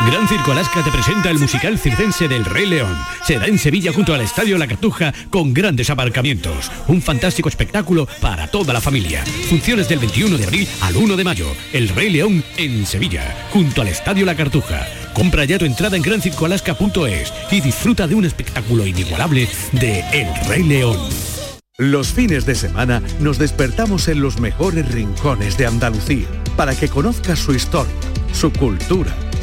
Gran Circo Alaska te presenta el musical circense del Rey León. Será en Sevilla junto al Estadio La Cartuja con grandes aparcamientos. Un fantástico espectáculo para toda la familia. Funciones del 21 de abril al 1 de mayo. El Rey León en Sevilla, junto al Estadio La Cartuja. Compra ya tu entrada en grancircoalaska.es y disfruta de un espectáculo inigualable de El Rey León. Los fines de semana nos despertamos en los mejores rincones de Andalucía para que conozcas su historia, su cultura,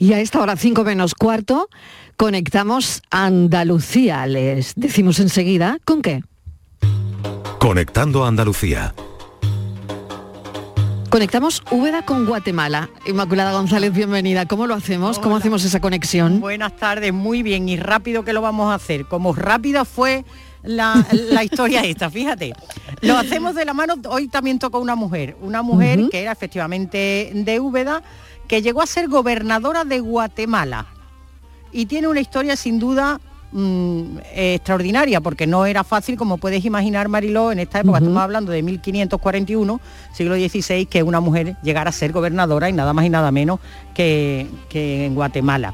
Y a esta hora, 5 menos cuarto, conectamos a Andalucía. Les decimos enseguida con qué. Conectando a Andalucía. Conectamos Úbeda con Guatemala. Inmaculada González, bienvenida. ¿Cómo lo hacemos? ¿Cómo hacemos esa conexión? Buenas tardes, muy bien y rápido que lo vamos a hacer. Como rápida fue la, la historia esta, fíjate. Lo hacemos de la mano, hoy también toca una mujer, una mujer que era efectivamente de Úbeda, que llegó a ser gobernadora de Guatemala. Y tiene una historia sin duda mm, eh, extraordinaria, porque no era fácil, como puedes imaginar, Mariló, en esta época, estamos hablando de 1541, siglo XVI, que una mujer llegara a ser gobernadora y nada más y nada menos que, que en Guatemala.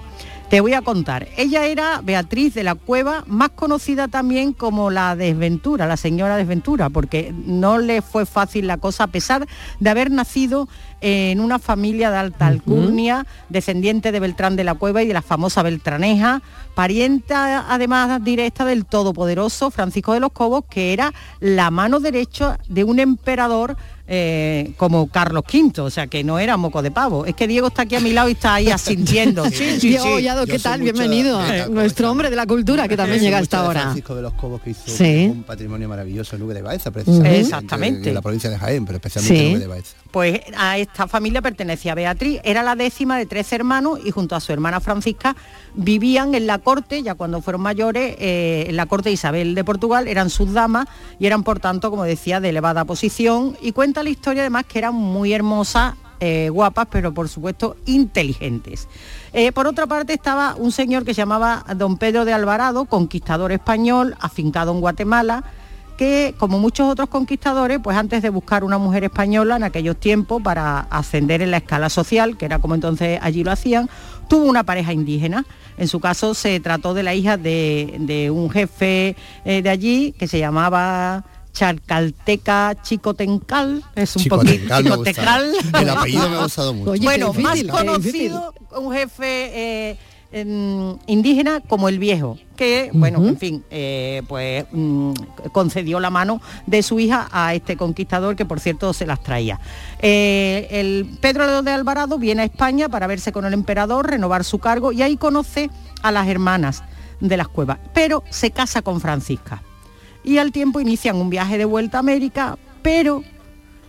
Te voy a contar. Ella era Beatriz de la Cueva, más conocida también como la Desventura, la señora Desventura, porque no le fue fácil la cosa, a pesar de haber nacido en una familia de alta alcurnia, descendiente de Beltrán de la Cueva y de la famosa Beltraneja, parienta además directa del todopoderoso Francisco de los Cobos, que era la mano derecha de un emperador eh, como Carlos V, o sea que no era moco de pavo. Es que Diego está aquí a mi lado y está ahí asintiendo. Sí, sí, Diego sí. ¿qué tal? Bienvenido. Nuestro hombre de la cultura que también llega hasta ahora. Francisco de los Cobos que hizo Sí. un patrimonio maravilloso en Nube de Baeza, precisamente. Exactamente. En la provincia de Jaén, pero especialmente en. Nube de Baeza. Pues a esta familia pertenecía Beatriz, era la décima de tres hermanos y junto a su hermana Francisca vivían en la corte, ya cuando fueron mayores, eh, en la corte de Isabel de Portugal, eran sus damas y eran por tanto, como decía, de elevada posición y cuenta la historia además que eran muy hermosas, eh, guapas, pero por supuesto inteligentes. Eh, por otra parte estaba un señor que se llamaba don Pedro de Alvarado, conquistador español, afincado en Guatemala, que como muchos otros conquistadores, pues antes de buscar una mujer española en aquellos tiempos para ascender en la escala social, que era como entonces allí lo hacían, tuvo una pareja indígena. En su caso se trató de la hija de, de un jefe eh, de allí que se llamaba Charcalteca Chicotencal, es un Chicotencal poquito gustado. El apellido me ha gustado mucho. Oye, bueno, más conocido un jefe eh, indígena como el viejo, que, bueno, en fin, eh, pues mm, concedió la mano de su hija a este conquistador que, por cierto, se las traía. Eh, el Pedro de Alvarado viene a España para verse con el emperador, renovar su cargo y ahí conoce a las hermanas de las cuevas, pero se casa con Francisca. Y al tiempo inician un viaje de vuelta a América, pero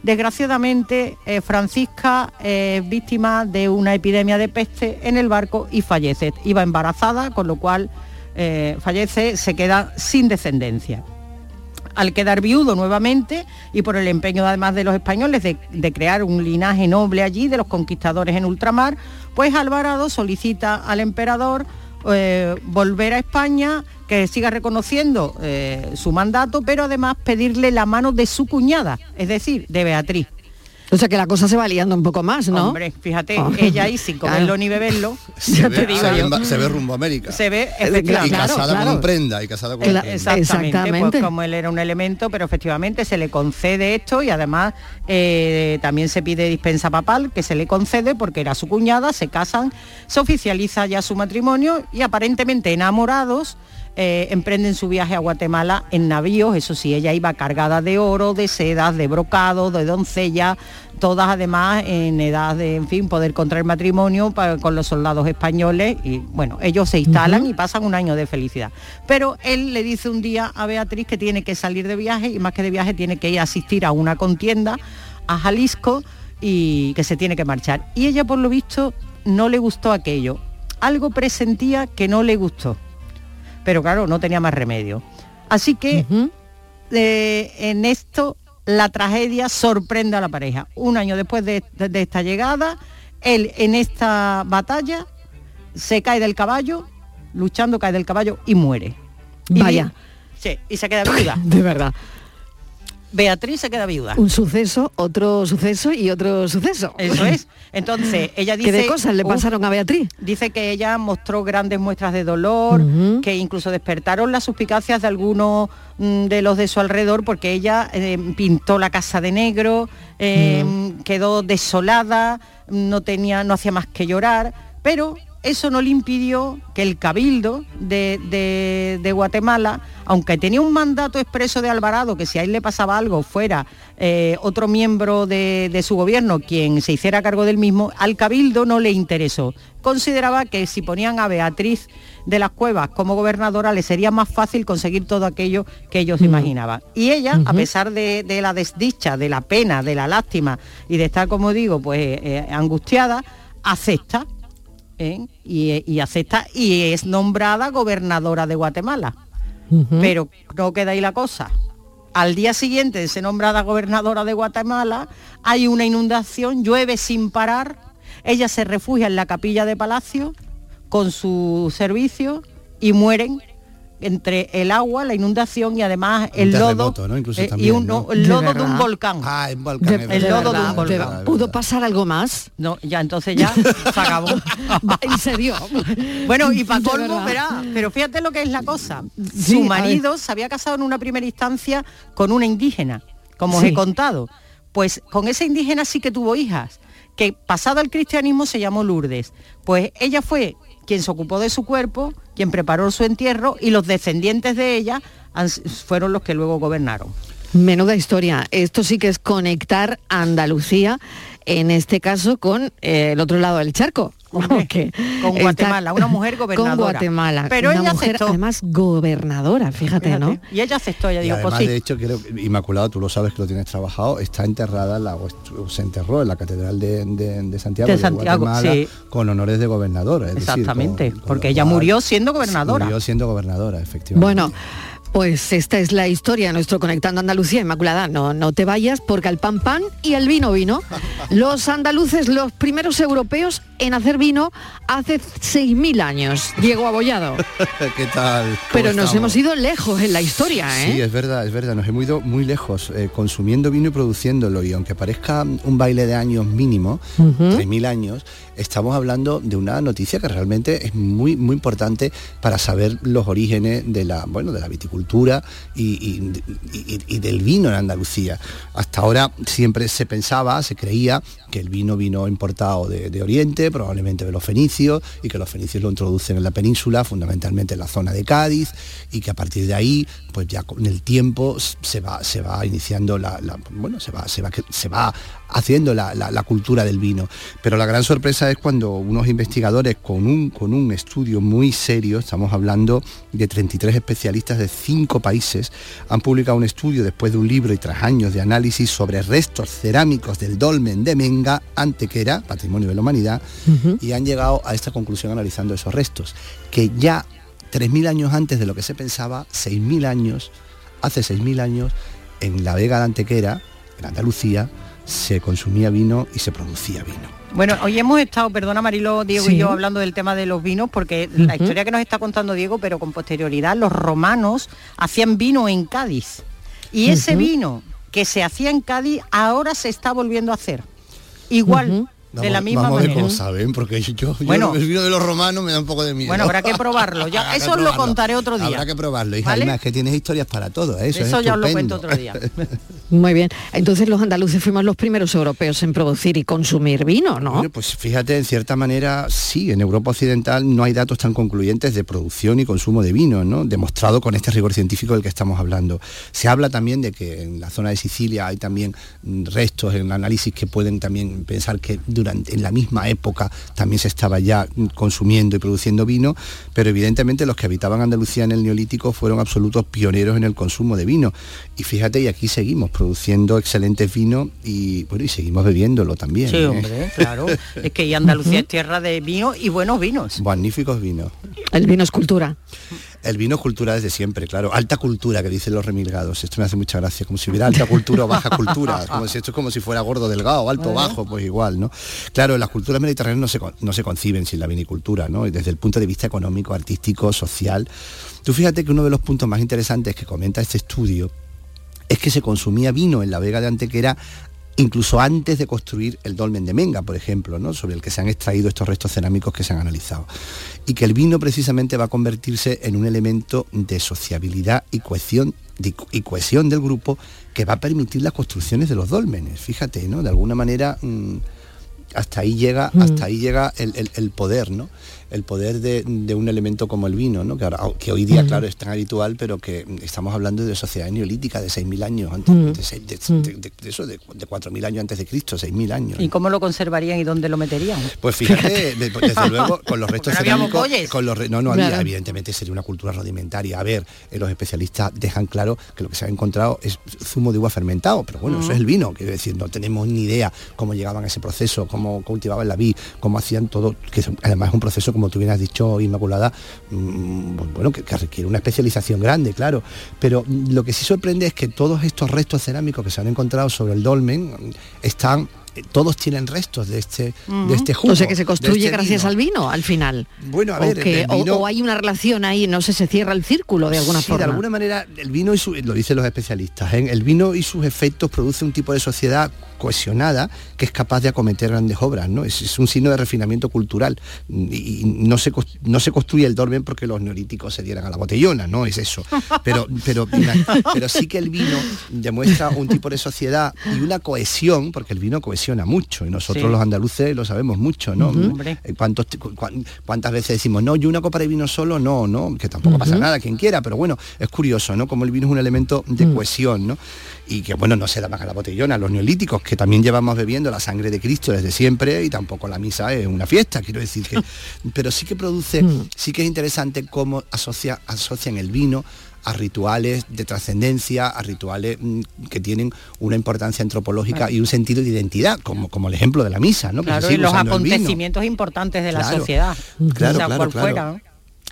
Desgraciadamente, eh, Francisca es víctima de una epidemia de peste en el barco y fallece. Iba embarazada, con lo cual eh, fallece, se queda sin descendencia. Al quedar viudo nuevamente y por el empeño además de los españoles de, de crear un linaje noble allí, de los conquistadores en ultramar, pues Alvarado solicita al emperador eh, volver a España, que siga reconociendo eh, su mandato, pero además pedirle la mano de su cuñada, es decir, de Beatriz. O sea que la cosa se va liando un poco más, ¿no? Hombre, fíjate, Oh. ella ahí sin comerlo Claro. ni beberlo, Se ya ve, te digo se ve yo. en ba- se ve rumbo a América. Se ve y efectivamente. casada con prenda, y casada con Cla- prenda. Exactamente, Exactamente. pues como él era un elemento, pero efectivamente se le concede esto y además eh, también se pide dispensa papal, que se le concede porque era su cuñada, se casan, se oficializa ya su matrimonio y aparentemente enamorados. Eh, emprenden su viaje a Guatemala en navíos, eso sí, ella iba cargada de oro, de sedas, de brocado, de doncella, todas además en edad de, en fin, poder contraer matrimonio pa- con los soldados españoles y bueno, ellos se instalan y pasan un año de felicidad. Pero él le dice un día a Beatriz que tiene que salir de viaje y más que de viaje tiene que ir a asistir a una contienda a Jalisco y que se tiene que marchar. Y ella por lo visto no le gustó aquello. Algo presentía que no le gustó. Pero claro, no tenía más remedio. Así que eh, en esto la tragedia sorprende a la pareja. Un año después de, de- de esta llegada, él en esta batalla se cae del caballo, luchando cae del caballo y muere. Vaya. sí, y se queda viuda. De verdad. Beatriz se queda viuda. Un suceso, otro suceso y otro suceso. Eso es. Entonces, ella dice... ¿Qué de cosas le pasaron a Beatriz? Dice que ella mostró grandes muestras de dolor, que incluso despertaron las suspicacias de algunos mm, de los de su alrededor, porque ella eh, pintó la casa de negro, eh, quedó desolada, no tenía, no hacía más que llorar, pero eso no le impidió que el cabildo de, de- de Guatemala, aunque tenía un mandato expreso de Alvarado, que si a él le pasaba algo fuera eh, otro miembro de, de su gobierno quien se hiciera cargo del mismo, al cabildo no le interesó. Consideraba que si ponían a Beatriz de las Cuevas como gobernadora le sería más fácil conseguir todo aquello que ellos imaginaban. Y ella, a pesar de, de la desdicha, de la pena, de la lástima y de estar, como digo, pues eh, angustiada, acepta ¿eh? y, y acepta y es nombrada gobernadora de Guatemala. Pero no queda ahí la cosa. Al día siguiente de ser nombrada gobernadora de Guatemala, hay una inundación, llueve sin parar, ella se refugia en la capilla de palacio con su servicio y mueren entre el agua, la inundación y además el lodo terremoto, ¿no? Incluso eh, y un, ¿no? el lodo de un volcán. Ah, un volcán. De- el de verdad. lodo de un volcán. de verdad. ¿Pudo pasar algo más? No, ya entonces ya se acabó. Va, ¿En serio? Bueno, y para colmo, verá, pero fíjate lo que es la cosa. Sí, Su marido se había casado en una primera instancia con una indígena, como os he contado. Pues con esa indígena sí que tuvo hijas, que pasado al cristianismo se llamó Lourdes. Pues ella fue quien se ocupó de su cuerpo, quien preparó su entierro y los descendientes de ella fueron los que luego gobernaron. Menuda historia. Esto sí que es conectar Andalucía, en este caso con eh, el otro lado del charco. Con está- Guatemala, una mujer gobernadora. Con Guatemala. Pero una ella mujer aceptó. además gobernadora, fíjate, ¿no? Y ella aceptó, ella Y dijo, además, pues sí. de hecho, creo que Inmaculada, tú lo sabes que lo tienes trabajado, está enterrada, en la, o se enterró en la Catedral de, de- de Santiago, De Santiago, Guatemala, sí. con honores de gobernadora. es decir, Exactamente, con- con porque ella cual murió siendo gobernadora. Murió siendo gobernadora, efectivamente. Bueno, pues esta es la historia de nuestro Conectando Andalucía, Inmaculada. No, no te vayas porque al pan pan y al vino vino. Los andaluces, los primeros europeos en hacer vino hace 6.000 años. Diego Abollado. ¿Qué tal? ¿Cómo Pero nos hemos ido lejos en la historia, ¿eh? Sí, es verdad, es verdad, nos hemos ido muy lejos eh, consumiendo vino y produciéndolo y aunque parezca un baile de años mínimo, Ujú. 3.000 años, estamos hablando de una noticia que realmente es muy muy importante para saber los orígenes de la, bueno, de la viticultura y, y- del vino en Andalucía. Hasta ahora siempre se pensaba, se creía que el vino vino importado de, Oriente, probablemente de los fenicios, y que los fenicios lo introducen en la península, fundamentalmente en la zona de Cádiz, y que a partir de ahí, pues ya con el tiempo se va, se va iniciando la, la- bueno, se va, se va, se va haciendo la, la- la cultura del vino. Pero la gran sorpresa es cuando unos investigadores con un, con un estudio muy serio, estamos hablando de 33 especialistas de cinco países, han publicado un estudio después de un libro y tras años de análisis sobre restos cerámicos del dolmen de Menga, Antequera, Patrimonio de la Humanidad, y han llegado a esta conclusión analizando esos restos, que ya 3.000 años antes de lo que se pensaba, 6.000 años, hace 6.000 años, en la Vega de Antequera, en Andalucía, se consumía vino y se producía vino. Bueno, hoy hemos estado, perdona Marilo, Diego Sí. y yo hablando del tema de los vinos, porque la historia que nos está contando Diego, pero con posterioridad, los romanos hacían vino en Cádiz. Y ese vino que se hacía en Cádiz ahora se está volviendo a hacer. Igual, de la Vamos- misma vamos a ver manera. cómo saben, porque yo, yo Bueno. el vino de los romanos me da un poco de miedo. Bueno, habrá que probarlo. Ya, Habrá que eso os lo probarlo. contaré otro día. Habrá que probarlo, hija. ¿Vale? Es que tienes historias para todo, ¿eh? eso, Eso es ya os lo cuento otro día. Muy bien. Entonces los andaluces fuimos los primeros europeos en producir y consumir vino, ¿no? Bueno, pues fíjate, en cierta manera, sí, en Europa Occidental no hay datos tan concluyentes de producción y consumo de vino, ¿no? Demostrado con este rigor científico del que estamos hablando. Se habla también de que en la zona de Sicilia hay también mm, restos en análisis que pueden también pensar que durante en la misma época también se estaba ya consumiendo y produciendo vino, pero evidentemente los que habitaban Andalucía en el Neolítico fueron absolutos pioneros en el consumo de vino. Y fíjate, y aquí seguimos produciendo excelentes vinos y bueno, y seguimos bebiéndolo también. Sí, ¿eh? hombre, claro. Es que y Andalucía es tierra de vino y buenos vinos. Magníficos vinos. El vino es cultura. El vino es cultura desde siempre, claro. Alta cultura, que dicen los remilgados. Esto me hace mucha gracia, como si hubiera alta cultura o baja cultura. Como si esto es como si fuera gordo, delgado, alto, bajo, pues igual, ¿no? Claro, las culturas mediterráneas no se, no se conciben sin la vinicultura, ¿no? Y desde el punto de vista económico, artístico, social. Tú fíjate que uno de los puntos más interesantes que comenta este estudio es que se consumía vino en la Vega de Antequera incluso antes de construir el dolmen de Menga, por ejemplo, ¿no? sobre el que se han extraído estos restos cerámicos que se han analizado. Y que el vino precisamente va a convertirse en un elemento de sociabilidad y cohesión, de- y cohesión del grupo que va a permitir las construcciones de los dólmenes. Fíjate, ¿no? De alguna manera mm, hasta ahí llega, hasta ahí llega el, el- el poder, ¿no? El poder de, de un elemento como el vino, ¿no? que, ahora- que hoy día, claro, es tan habitual, pero que estamos hablando de sociedades neolíticas de 6.000 años antes, de, de- de- eso, de, de 4.000 años antes de Cristo, 6.000 años. ¿Y cómo lo conservarían y dónde lo meterían? Pues fíjate, de- desde luego, con los restos cerámicos, con los re- no, no había, Claro. evidentemente sería una cultura rudimentaria. A ver, eh, los especialistas dejan claro que lo que se ha encontrado es zumo de uva fermentado, pero bueno, eso Mm. es el vino, quiero decir, no tenemos ni idea cómo llegaban a ese proceso, cómo cultivaban la vid, cómo hacían todo, que además es un proceso, como tú bien has dicho, Inmaculada, mm, bueno, que, requiere una especialización grande, claro. Pero mm, lo que sí sorprende es que todos estos restos cerámicos que se han encontrado sobre el dolmen mm, están todos tienen restos de este de este jugo. o sea que se de construye este gracias vino. al vino al final. Bueno, a O ver, que- o- hay una relación ahí, no sé, se cierra el círculo de alguna Sí, forma. de alguna manera el vino y su, lo dicen los especialistas, ¿eh? el vino y sus efectos produce un tipo de sociedad cohesionada que es capaz de acometer grandes obras, ¿no? Es, es un signo de refinamiento cultural y, y no se no se construye el dolmen porque los neolíticos se dieran a la botellona, no es eso. Pero pero pero sí que el vino demuestra un tipo de sociedad y una cohesión, porque el vino mucho y nosotros Sí. los andaluces lo sabemos mucho, ¿no? Eh, ¿Cuántos, cu- cuán- ¿Cuántas veces decimos, no, yo una copa de vino solo, no, no, que tampoco pasa nada, quien quiera, pero bueno, es curioso, ¿no? Como el vino es un elemento de Mm. cohesión, ¿no? Y que, bueno, no se da más a la botellona, los neolíticos, que también llevamos bebiendo la sangre de Cristo desde siempre y tampoco la misa es una fiesta, quiero decir que... pero sí que produce, Mm. sí que es interesante cómo asocia, asocian el vino a rituales de trascendencia, a rituales mm, que tienen una importancia antropológica Claro. y un sentido de identidad, como, como el ejemplo de la misa, ¿no? Claro, y los acontecimientos importantes de la Claro. sociedad. Claro, o sea, claro, claro. fuera. ¿no?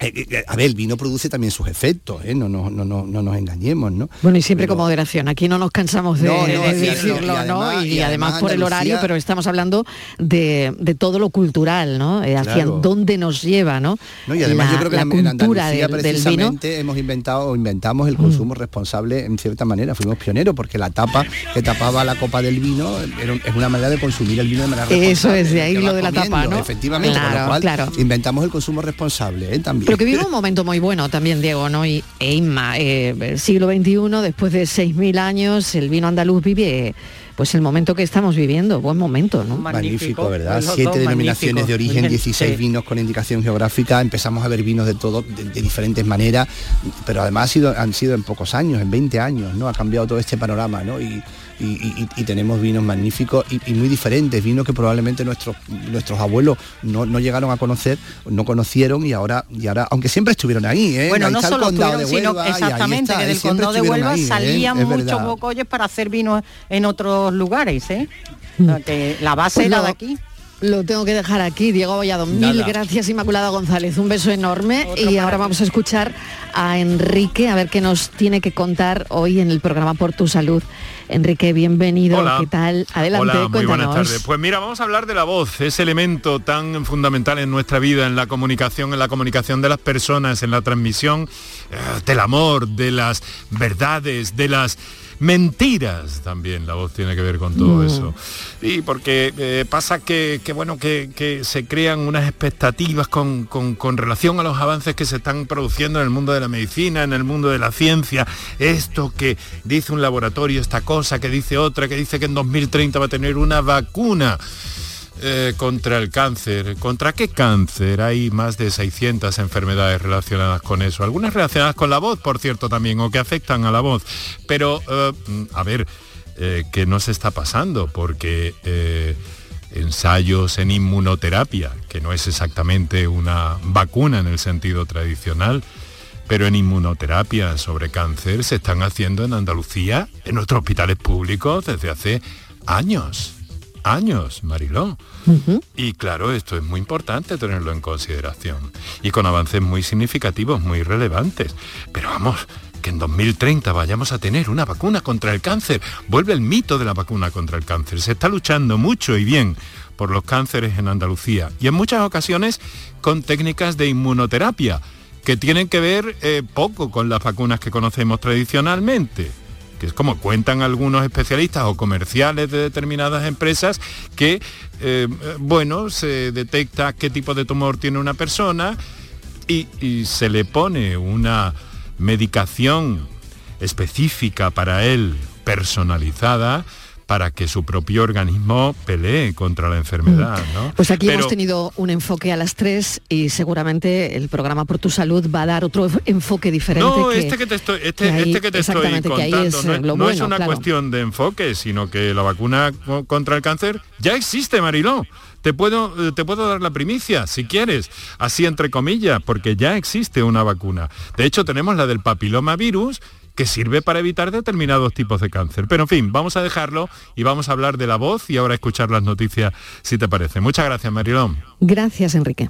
Eh, eh, a ver, el vino produce también sus efectos, ¿eh? no, no, no, no, no nos engañemos, ¿no? Bueno, y siempre con moderación. Aquí no nos cansamos de, No, no, de decirlo, Y ¿no? además- Y, y además, por el horario, pero estamos hablando de, de todo lo cultural, ¿no? Eh, hacia Claro. dónde nos lleva, ¿no? No, y además la, yo creo que la en, en cultura Andalucía del, del vino. Mm. precisamente hemos inventado o inventamos el consumo responsable en cierta manera. Fuimos pioneros porque la tapa que tapaba la copa del vino era es una manera de consumir el vino de manera Eso responsable. es, de ahí lo de la comiendo, tapa, ¿no? Efectivamente, con Claro, lo cual claro. inventamos el consumo responsable ¿eh? también. Pero que vive un momento muy bueno también, Diego, ¿no? Y e Inma, eh, siglo XXI, después de 6.000 años, el vino andaluz vive pues el momento que estamos viviendo, buen momento, ¿no? Magnífico, ¿verdad? Siete denominaciones de origen, Muy bien, 16 sí. vinos con indicación geográfica, empezamos a ver vinos de todo, de, de diferentes maneras, pero además ha sido, han sido en pocos años, en 20 años, ¿no? Ha cambiado todo este panorama, ¿no? Y, y- y- y tenemos vinos magníficos y, y muy diferentes, vinos que probablemente nuestros nuestros abuelos no, no llegaron a conocer, no conocieron y ahora, y ahora, aunque siempre estuvieron ahí, ¿eh? Bueno, Ahí no solo estuvieron, de sino Huelva exactamente está, que del condado de Huelva ahí, ¿eh? salían muchos verdad. bocolles para hacer vinos en otros lugares, ¿eh? O sea, que la base Pues era lo- de aquí. Lo tengo que dejar aquí, Diego Bollado. Mil gracias, Inmaculada González. Un beso enorme. Otro y ahora vamos a escuchar a Enrique, a ver qué nos tiene que contar hoy en el programa Por tu Salud. Enrique, bienvenido. Hola. ¿Qué tal? Adelante, Hola, muy buenas tardes. Pues mira, vamos a hablar de la voz, ese elemento tan fundamental en nuestra vida, en la comunicación, en la comunicación de las personas, en la transmisión eh, del amor, de las verdades, de las mentiras también. La voz tiene que ver con todo Mm. eso. Y porque eh, pasa que, que, bueno, que, que se crean unas expectativas con, con- con relación a los avances que se están produciendo en el mundo de la medicina, en el mundo de la ciencia. Esto que dice un laboratorio, esta cosa que dice otra, que dice que en 2030 va a tener una vacuna. Eh, contra el cáncer. ¿Contra qué cáncer? Hay más de 600 enfermedades relacionadas con eso. Algunas relacionadas con la voz, por cierto, también, o que afectan a la voz. Pero, eh, a ver, eh, ¿qué nos está pasando? Porque eh, ensayos en inmunoterapia, que no es exactamente una vacuna en el sentido tradicional, pero en inmunoterapia sobre cáncer se están haciendo en Andalucía, en nuestros hospitales públicos, desde hace años. Años, Mariló. Y claro, esto es muy importante tenerlo en consideración. Y con avances muy significativos, muy relevantes. Pero vamos, que en 2030 vayamos a tener una vacuna contra el cáncer. Vuelve el mito de la vacuna contra el cáncer. Se está luchando mucho y bien por los cánceres en Andalucía. Y en muchas ocasiones con técnicas de inmunoterapia, que tienen que ver eh, poco con las vacunas que conocemos tradicionalmente que es como cuentan algunos especialistas o comerciales de determinadas empresas, que, eh, bueno, se detecta qué tipo de tumor tiene una persona y, y se le pone una medicación específica para él, personalizada, para que su propio organismo pelee contra la enfermedad. ¿no? Pues aquí Pero- hemos tenido un enfoque a las tres y seguramente el programa Por tu Salud va a dar otro enfoque diferente. No, que, este que te estoy, este, que ahí- este que te estoy exactamente, que ahí contando es, no, eh, es bueno, una claro. cuestión de enfoque, sino que la vacuna co- contra el cáncer ya existe, Mariló. Te puedo, eh, te puedo dar la primicia, si quieres, así entre comillas, porque ya existe una vacuna. De hecho, tenemos la del papilomavirus, que sirve para evitar determinados tipos de cáncer. Pero en fin, vamos a dejarlo y vamos a hablar de la voz y ahora escuchar las noticias, si te parece. Muchas gracias, Marilón. Gracias, Enrique.